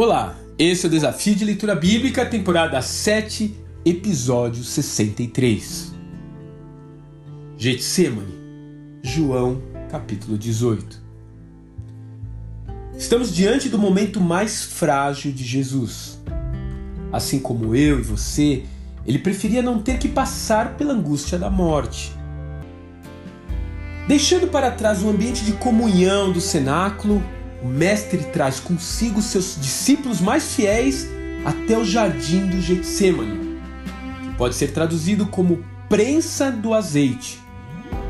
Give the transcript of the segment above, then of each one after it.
Olá, esse é o Desafio de Leitura Bíblica, temporada 7, episódio 63. Getsemane, João, capítulo 18. Estamos diante do momento mais frágil de Jesus. Assim como eu e você, ele preferia não ter que passar pela angústia da morte. Deixando para trás o ambiente de comunhão do cenáculo, o Mestre traz consigo seus discípulos mais fiéis até o jardim do Getsemane, que pode ser traduzido como prensa do azeite,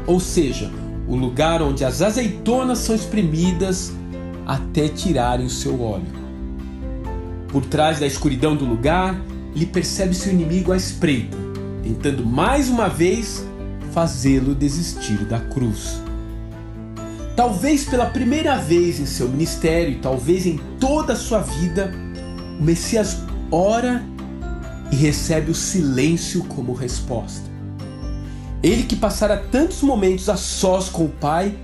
ou seja, o lugar onde as azeitonas são espremidas até tirarem o seu óleo. Por trás da escuridão do lugar, ele percebe seu inimigo à espreita, tentando mais uma vez fazê-lo desistir da cruz. Talvez pela primeira vez em seu ministério, e talvez em toda a sua vida, o Messias ora e recebe o silêncio como resposta. Ele que passara tantos momentos a sós com o Pai,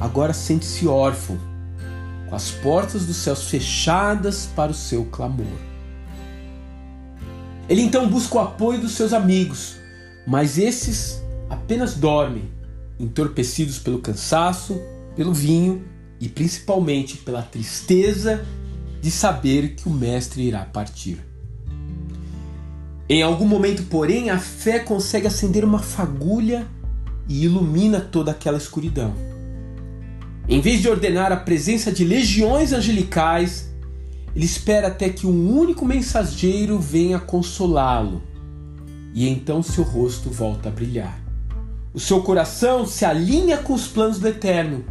agora sente-se órfão, com as portas dos céus fechadas para o seu clamor. Ele então busca o apoio dos seus amigos, mas esses apenas dormem, entorpecidos pelo cansaço pelo vinho e principalmente pela tristeza de saber que o Mestre irá partir. Em algum momento, porém, a fé consegue acender uma fagulha e ilumina toda aquela escuridão. Em vez de ordenar a presença de legiões angelicais, ele espera até que um único mensageiro venha consolá-lo, e então seu rosto volta a brilhar. O seu coração se alinha com os planos do Eterno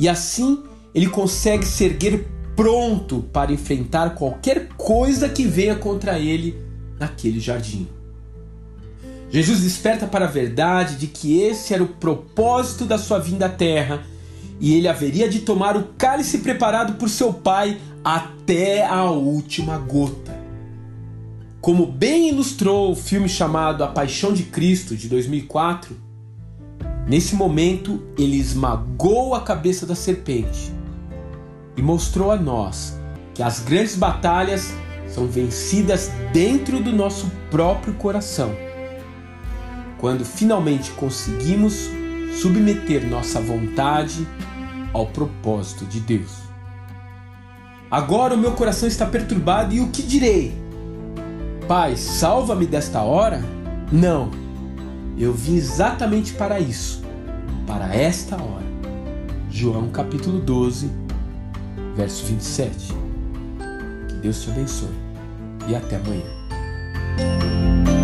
e assim ele consegue se erguer pronto para enfrentar qualquer coisa que venha contra ele naquele jardim. Jesus desperta para a verdade de que esse era o propósito da sua vinda à terra e ele haveria de tomar o cálice preparado por seu pai até a última gota. Como bem ilustrou o filme chamado A Paixão de Cristo de 2004, Nesse momento, ele esmagou a cabeça da serpente e mostrou a nós que as grandes batalhas são vencidas dentro do nosso próprio coração. Quando finalmente conseguimos submeter nossa vontade ao propósito de Deus. Agora o meu coração está perturbado e o que direi? Pai, salva-me desta hora? Não, eu vim exatamente para isso, para esta hora. João capítulo 12, verso 27. Que Deus te abençoe e até amanhã.